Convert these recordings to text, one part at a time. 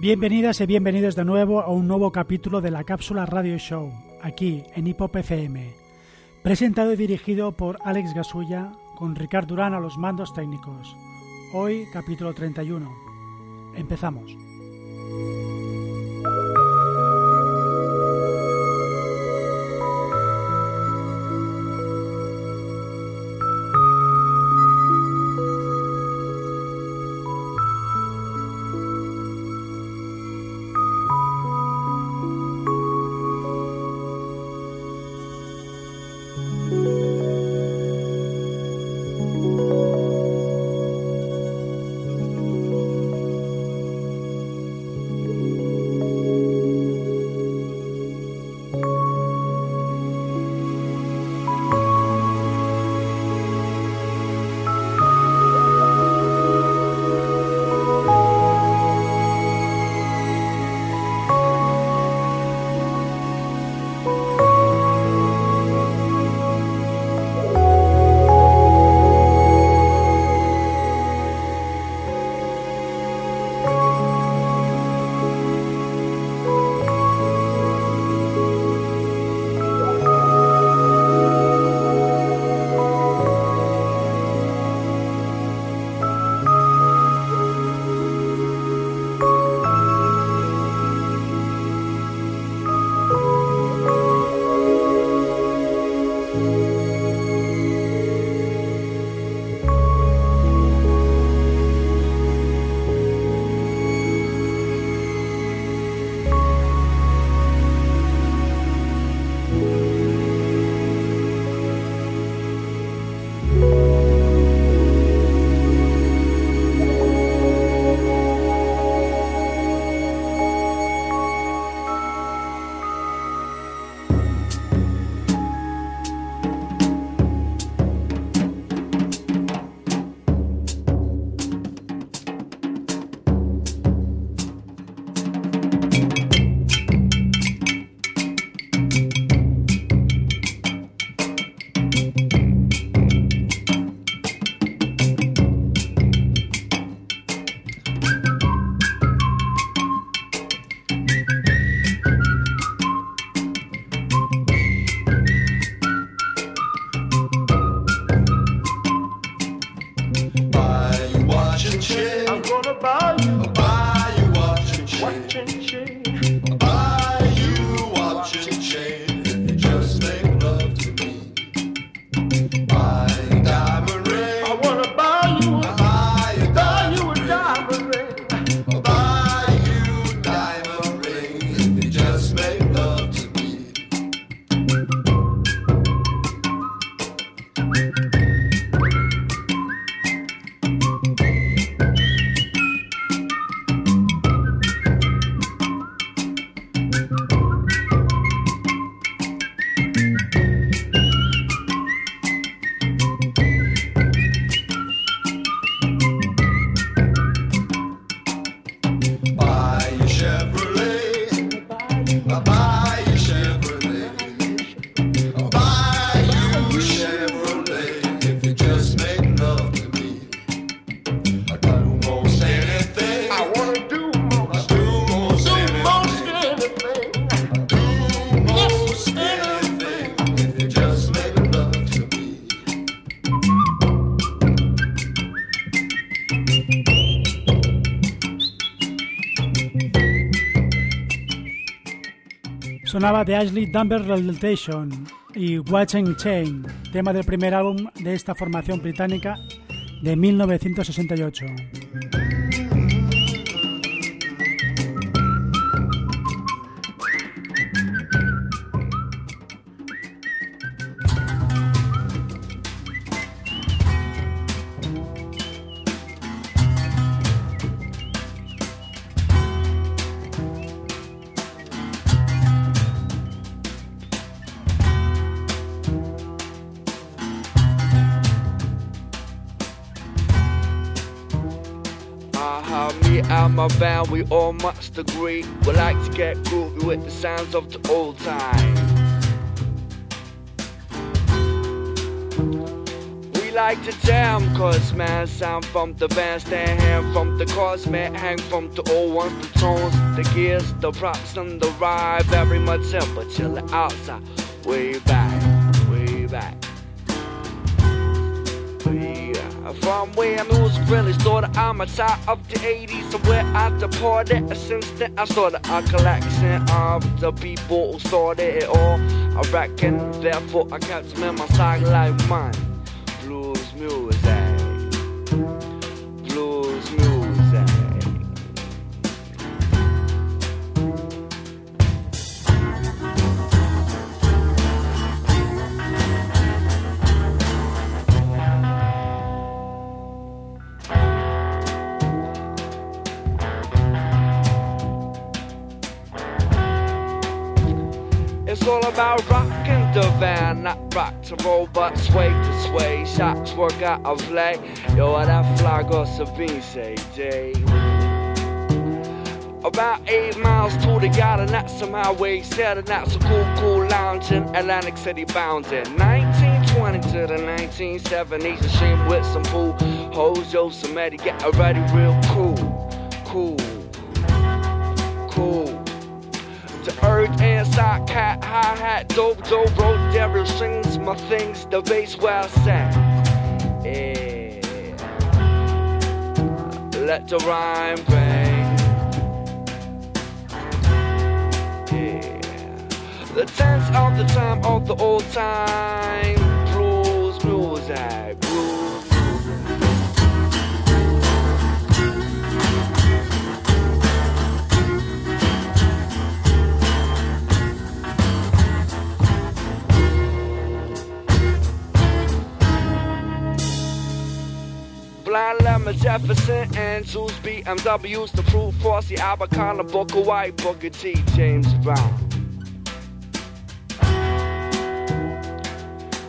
Bienvenidas y bienvenidos de nuevo a un nuevo capítulo de la Cápsula Radio Show, aquí en Hipop FM. Presentado y dirigido por Alex Gasulla, con Ricard Durán a los mandos técnicos. Hoy, capítulo 31. Empezamos. Sonaba de Ashley Dunbar Relatation y Watching Chain, tema del primer álbum de esta formación británica de 1968. We all must agree. We like to get groovy with the sounds of the old time. We like to jam, cause man, sound from the bandstand, hand from the cars, man, hang from the old ones, the tones, the gears, the props, and the ride. Very much simple, chillin' outside, way back, way back. From where music really started, I'm a child of the 80s, and where I departed. Uh, since then, I started a collection of the people who started it all. I reckon, therefore, I kept them in my side like mine. To roll, sway to sway. Shots work out of play. Yo, that fly goes Sabine say, Jay. About eight miles to the garden, that's some highway setting. That's a cool, cool lounge in Atlantic City bounding. 1920 to the 1970s, a shame with some fool. Hoes, yo, some Eddie, get ready real cool, cool. Earth and side cat, hi hat, dope, dope, road, devil sings my things, the bass where I. Yeah. Let the rhyme bang. Yeah. The tense of the time of the old time. Blues, music, blues. Blind Lemon, Jefferson, and Zeus BMWs to prove Frosty, Abacana, Booker White, Booker T, James Brown.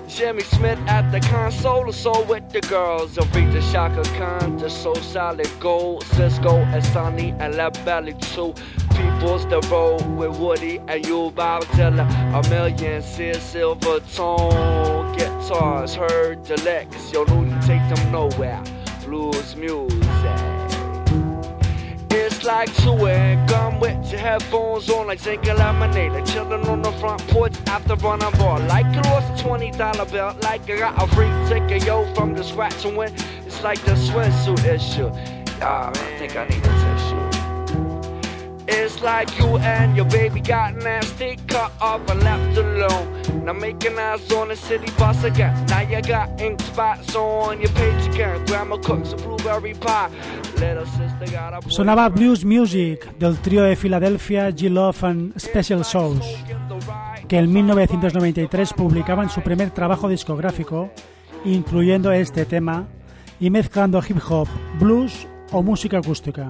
Jimmy Smith at the console, so with the girls. Aretha Shaka Khan, the so solid gold. Cisco and and La Belly too. People's the road with Woody and you, Bob Dylan. A million Sear silver tone guitars. Heard the licks, yo, no, you take them nowhere. Blues music. It's like chewing gum with your headphones on, like drinking lemonade, like chilling on the front porch after running ball. Like you lost a twenty dollar bill, like I got a free ticket, yo, from the scratch and win. It's like the swimsuit issue. Ah, man, I think I need a tissue. It's like you and your baby got nasty, cut off and left alone. Now making eyes on the city bus again. Now you got ink spots on your page again. Grandma cooks a blueberry pie. Little sister got a Sonaba Blues Music del trío de Filadelfia G-Love and Special Souls, que en 1993 publicaban su primer trabajo discográfico, incluyendo este tema y mezclando hip hop, blues o música acústica.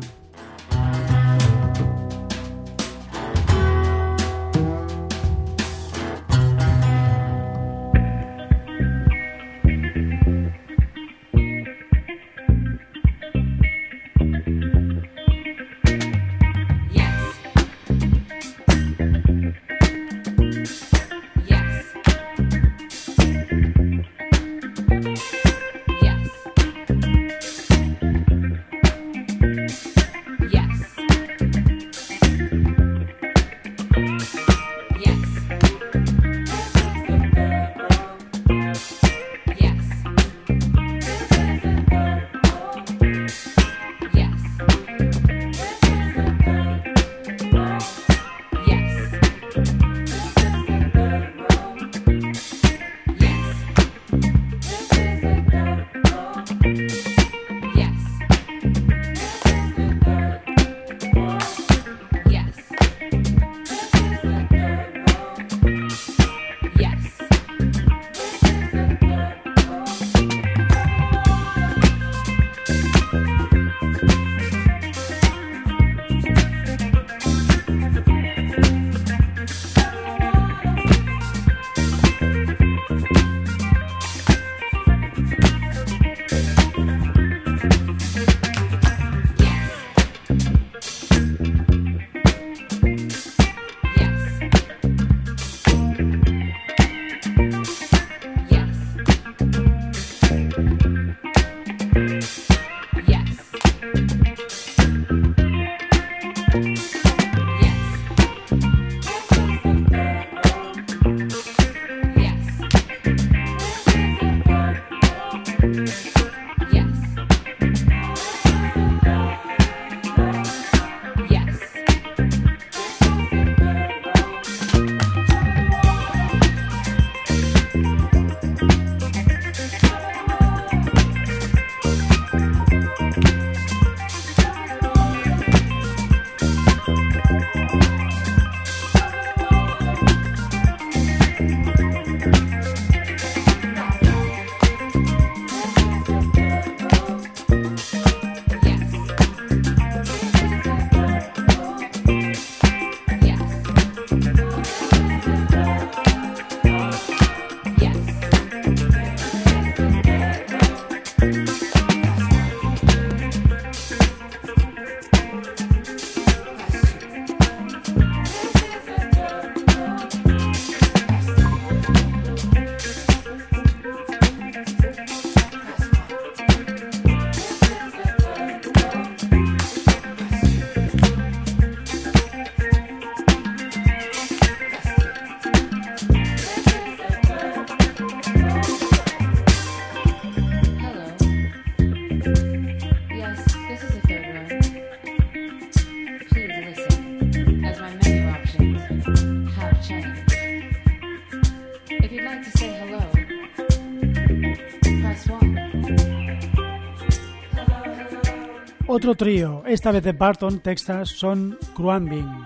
Otro trío, esta vez de Barton, Texas, son Cruambing.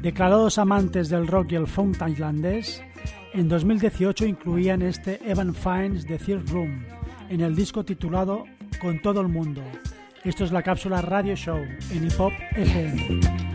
Declarados amantes del rock y el funk tailandés, en 2018 incluían este Evan Fines de Third Room en el disco titulado Con todo el mundo. Esto es la cápsula Radio Show en Hip Hop FM.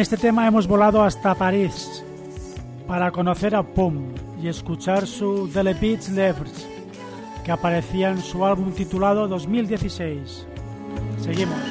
Este tema hemos volado hasta París para conocer a Pum y escuchar su The Beats Levers, que aparecía en su álbum titulado 2016. Seguimos.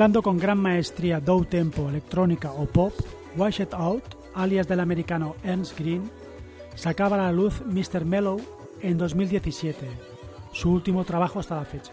Mezclando con gran maestría dow tempo, electrónica o pop, Wash It Out, alias del americano Ernst Green, sacaba a la luz Mr. Mellow en 2017, su último trabajo hasta la fecha.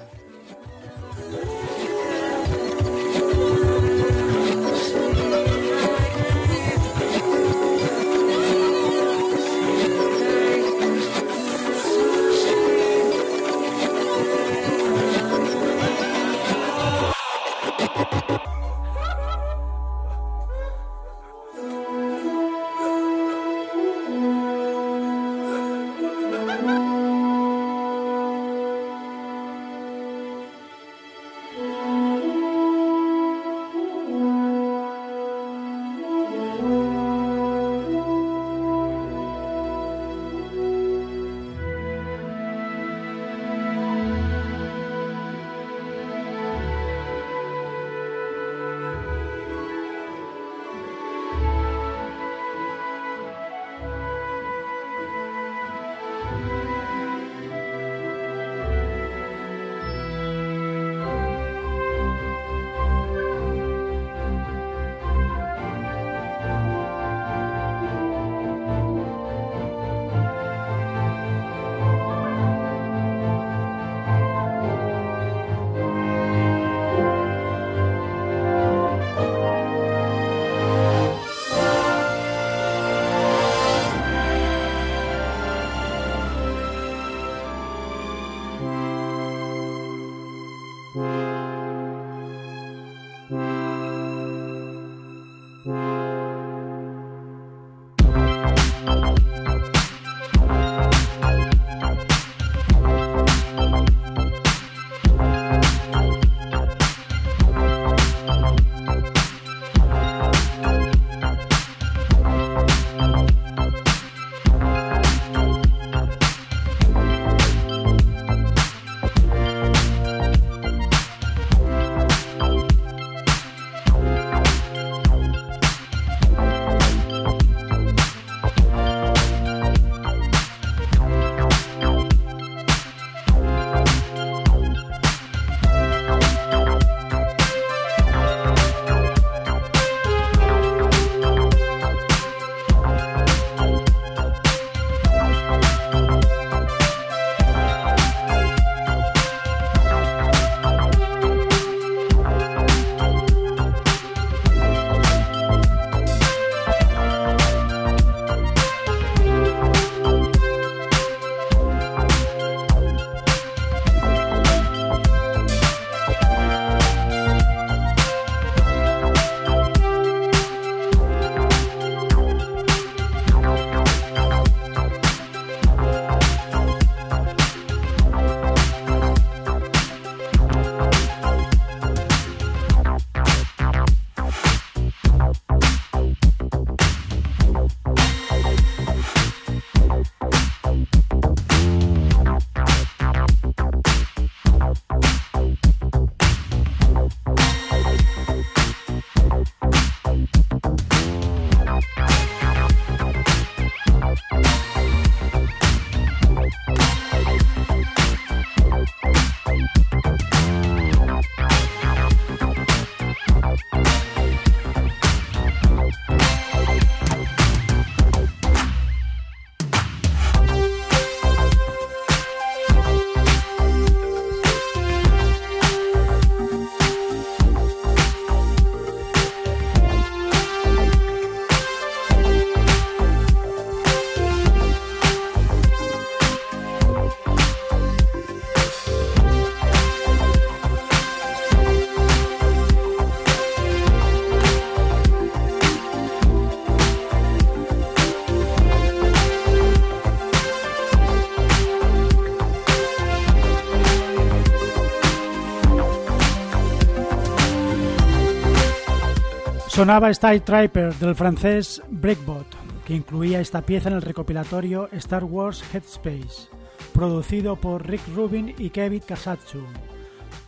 Sonaba Style Tripper del francés Breakbot, que incluía esta pieza en el recopilatorio Star Wars Headspace, producido por Rick Rubin y Kevin Kasatsu,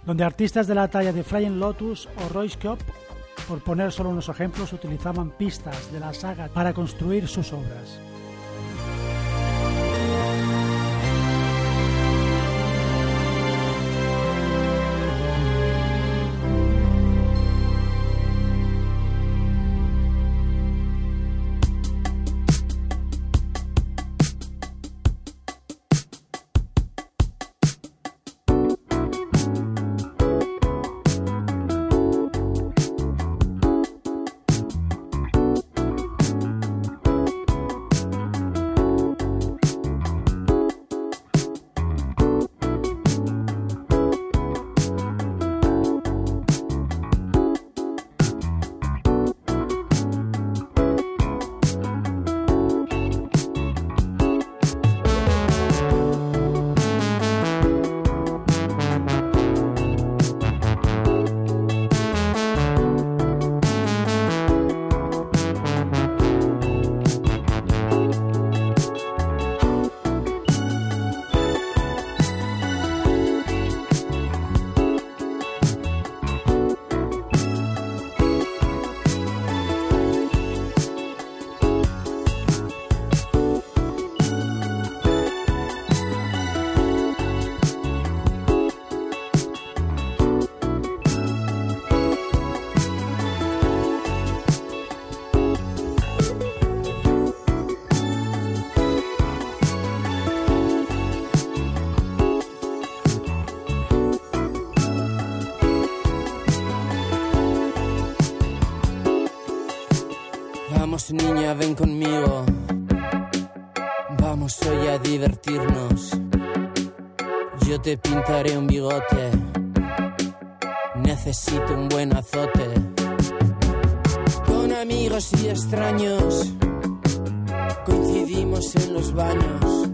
donde artistas de la talla de Flying Lotus o Royce Cop, por poner solo unos ejemplos, utilizaban pistas de la saga para construir sus obras. Te pintaré un bigote. Necesito un buen azote. Con amigos y extraños coincidimos en los baños.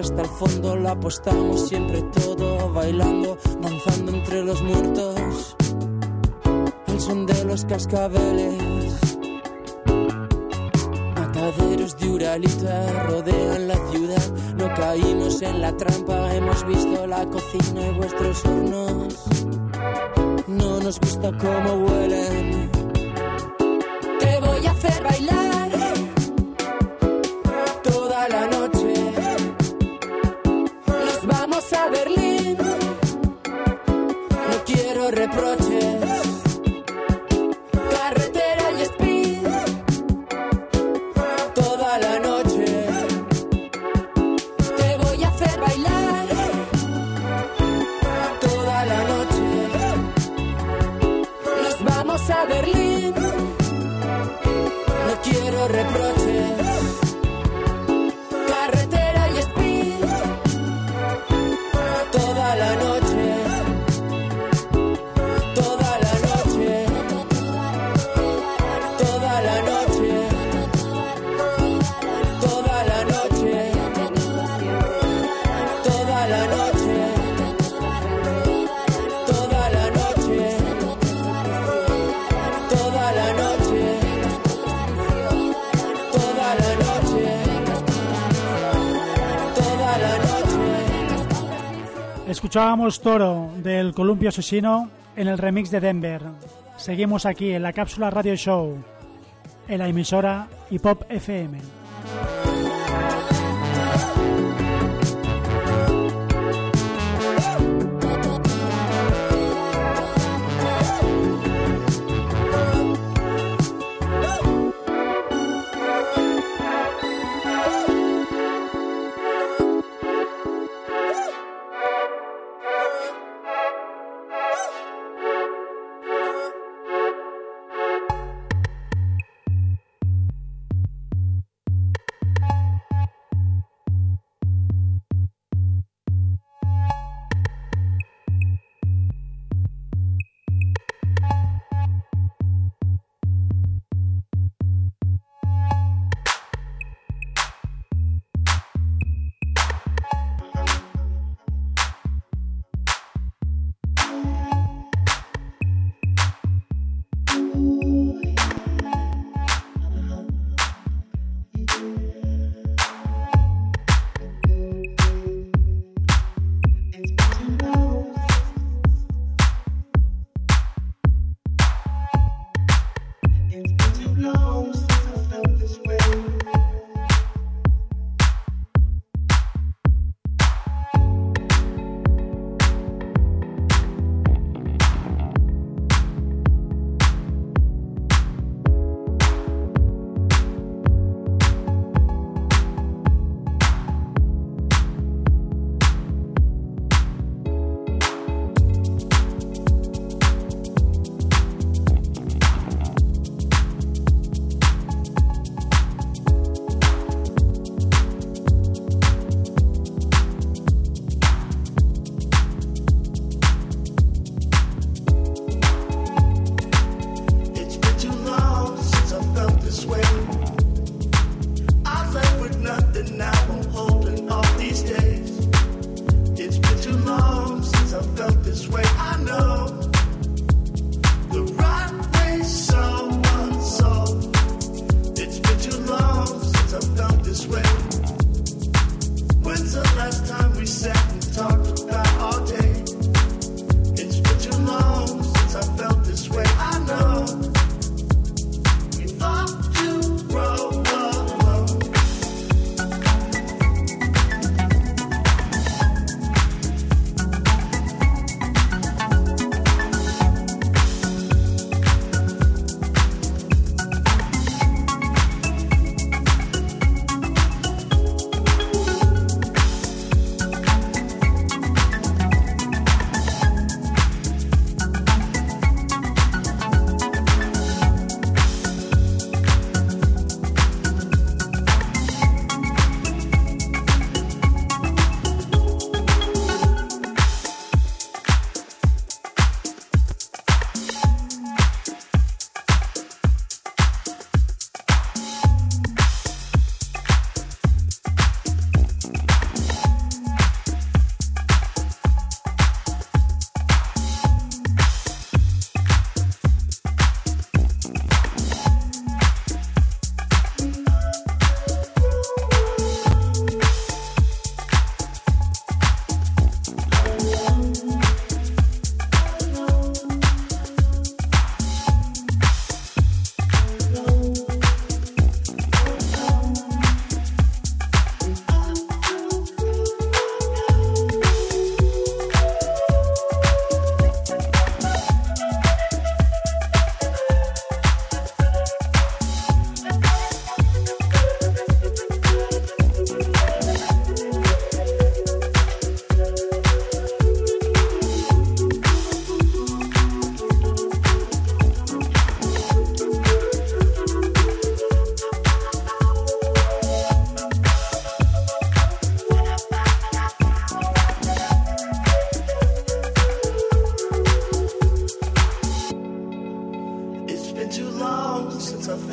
Hasta el fondo, lo apostamos siempre todo, bailando, danzando entre los muertos, el son de los cascabeles. Mataderos de Uralita rodean la ciudad, no caímos en la trampa, hemos visto la cocina y vuestros hornos. No nos gusta cómo huelen. Te voy a hacer bailar Escuchábamos Toro del Columpio Asesino en el remix de Denver. Seguimos aquí en la cápsula Radio Show, en la emisora Hip Hop FM.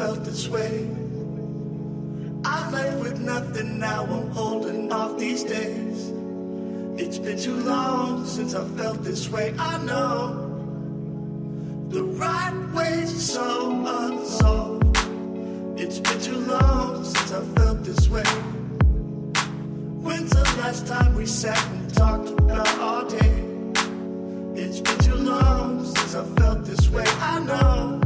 felt this way. I left with nothing, now I'm holding off these days. It's been too long since I felt this way. I know the right way's so unsolved. It's been too long since I felt this way. When's the last time we sat and talked about our day? It's been too long since I felt this way. I know.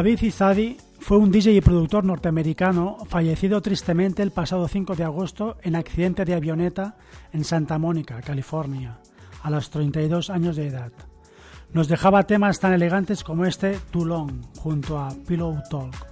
Navid Izadi fue un DJ y productor norteamericano fallecido tristemente el pasado 5 de agosto en accidente de avioneta en Santa Mónica, California, a los 32 años de edad. Nos dejaba temas tan elegantes como este Too Long junto a Pillow Talk.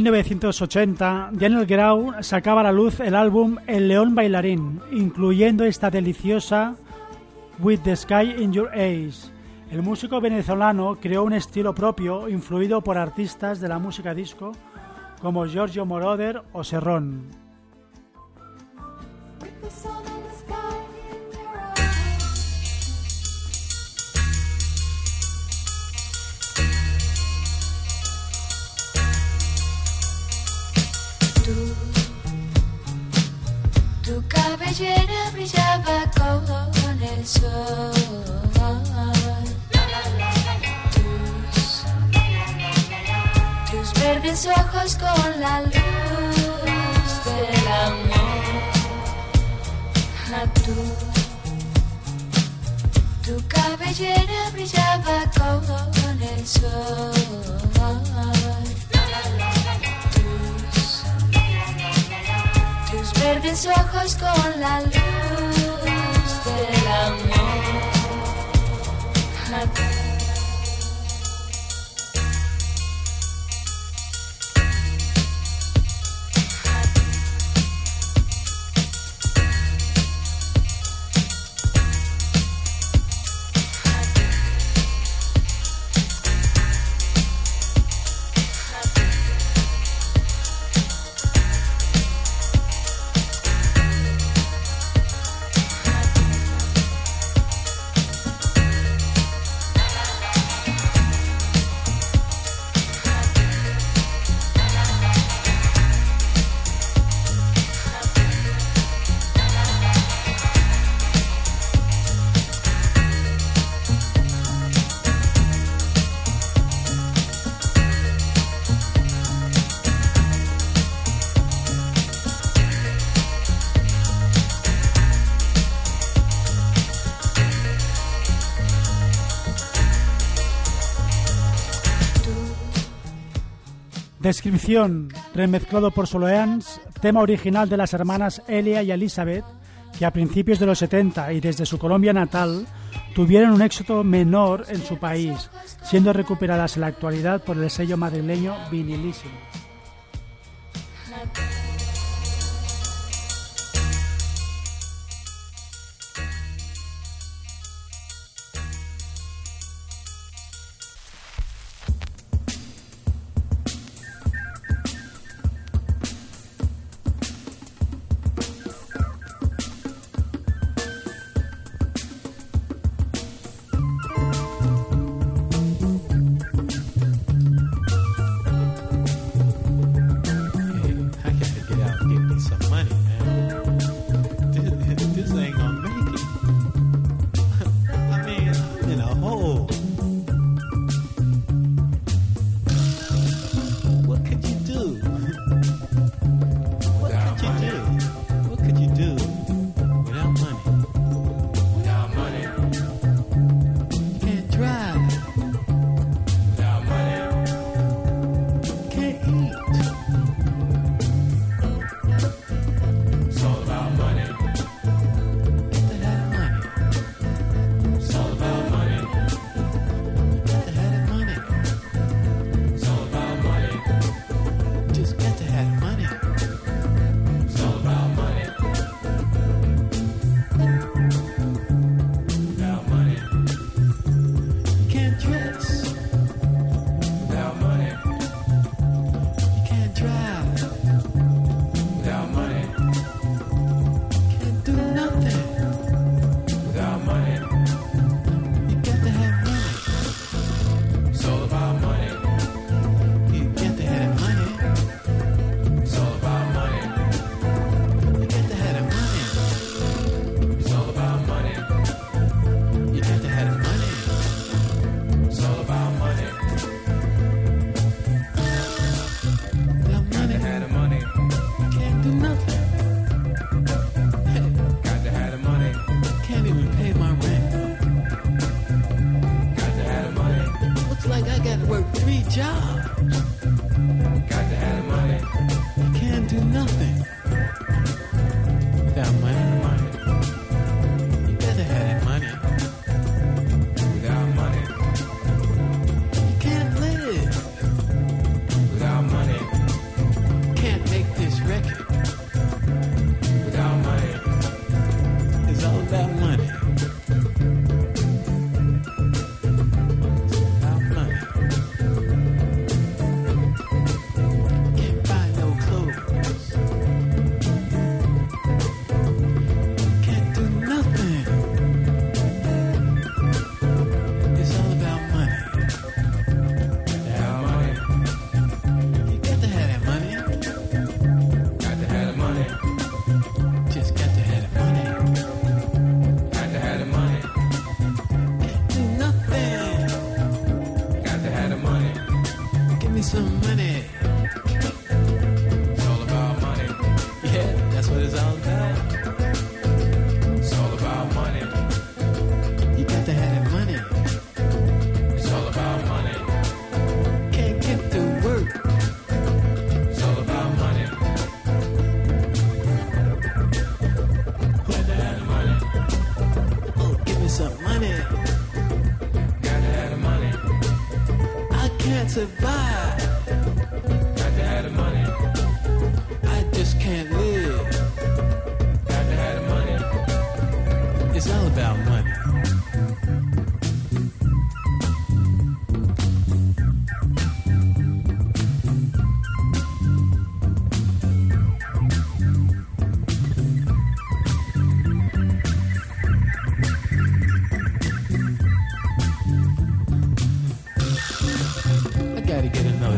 1980, Daniel Grau sacaba a la luz el álbum El León Bailarín, incluyendo esta deliciosa With the Sky in Your Eyes. El músico venezolano creó un estilo propio influido por artistas de la música disco como Giorgio Moroder o Serrón. Tu cabellera brillaba con el sol. Tus, tus verdes ojos con la luz del amor. A tu, tu cabellera brillaba con el sol. Tus verdes ojos con la luz del amor. Descripción, remezclado por Soloeans, tema original de las hermanas Elia y Elizabeth, que a principios de los 70 y desde su Colombia natal tuvieron un éxito menor en su país, siendo recuperadas en la actualidad por el sello madrileño Vinilísimo.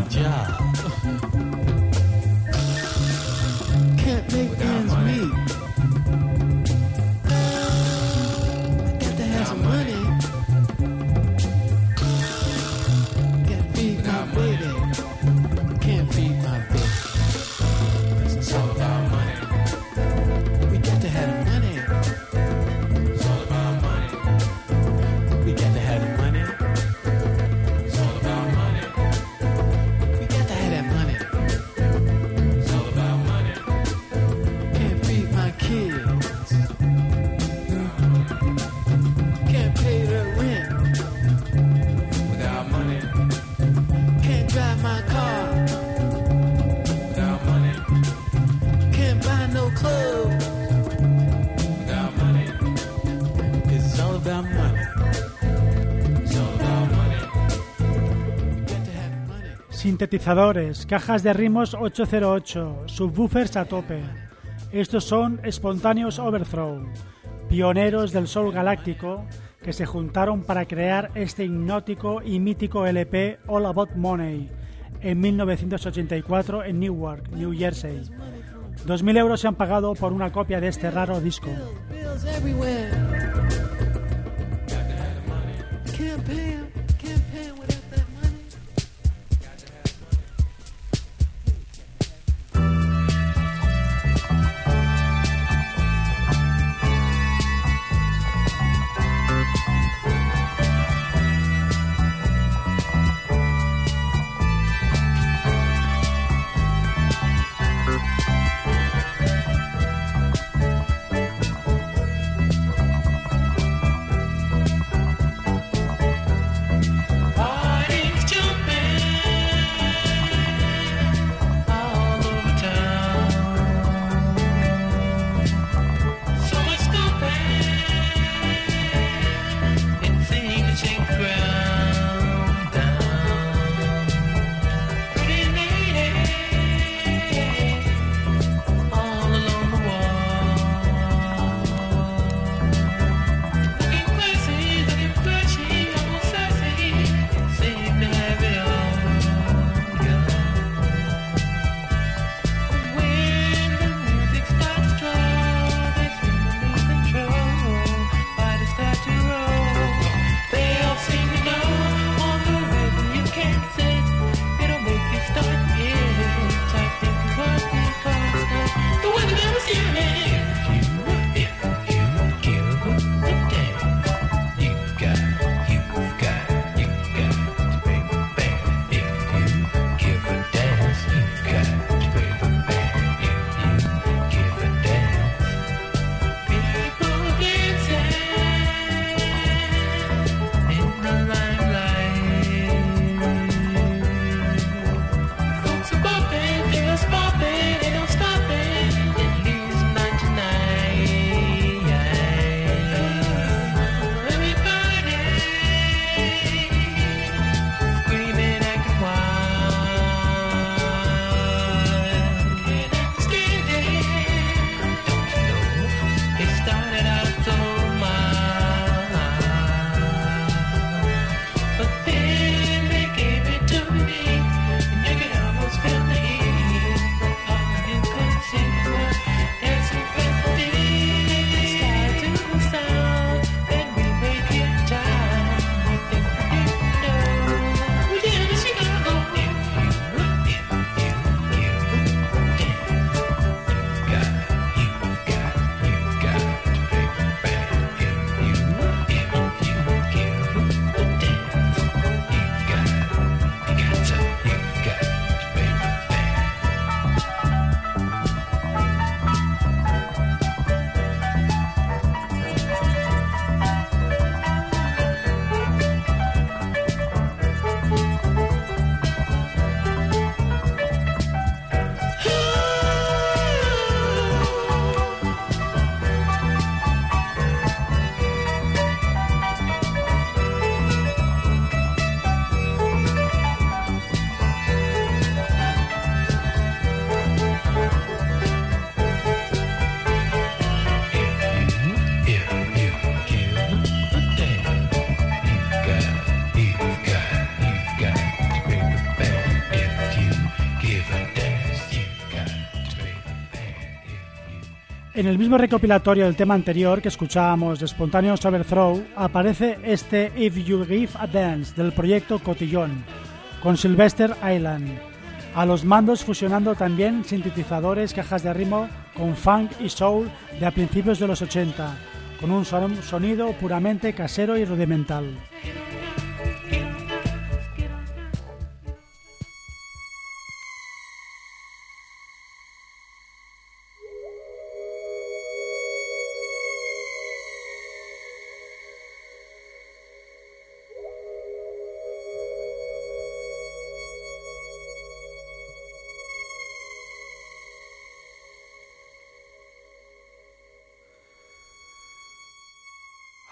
这。sintetizadores, cajas de ritmos 808, subwoofers a tope. Estos son Spontaneous Overthrow, pioneros del sol galáctico que se juntaron para crear este hipnótico y mítico LP All About Money en 1984 en Newark, New Jersey. 2.000 euros se han pagado por una copia de este raro disco. En el mismo recopilatorio del tema anterior que escuchábamos de Spontaneous Overthrow aparece este If You Give a Dance del proyecto Cotillón con Sylvester Island. A los mandos fusionando también sintetizadores, cajas de ritmo con funk y soul de a principios de los 80, con un son- sonido puramente casero y rudimental.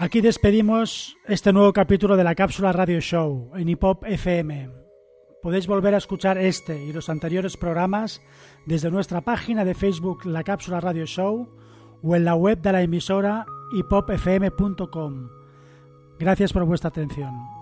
Aquí despedimos este nuevo capítulo de la Cápsula Radio Show en Hip Hop FM. Podéis volver a escuchar este y los anteriores programas desde nuestra página de Facebook La Cápsula Radio Show o en la web de la emisora hiphopfm.com. Gracias por vuestra atención.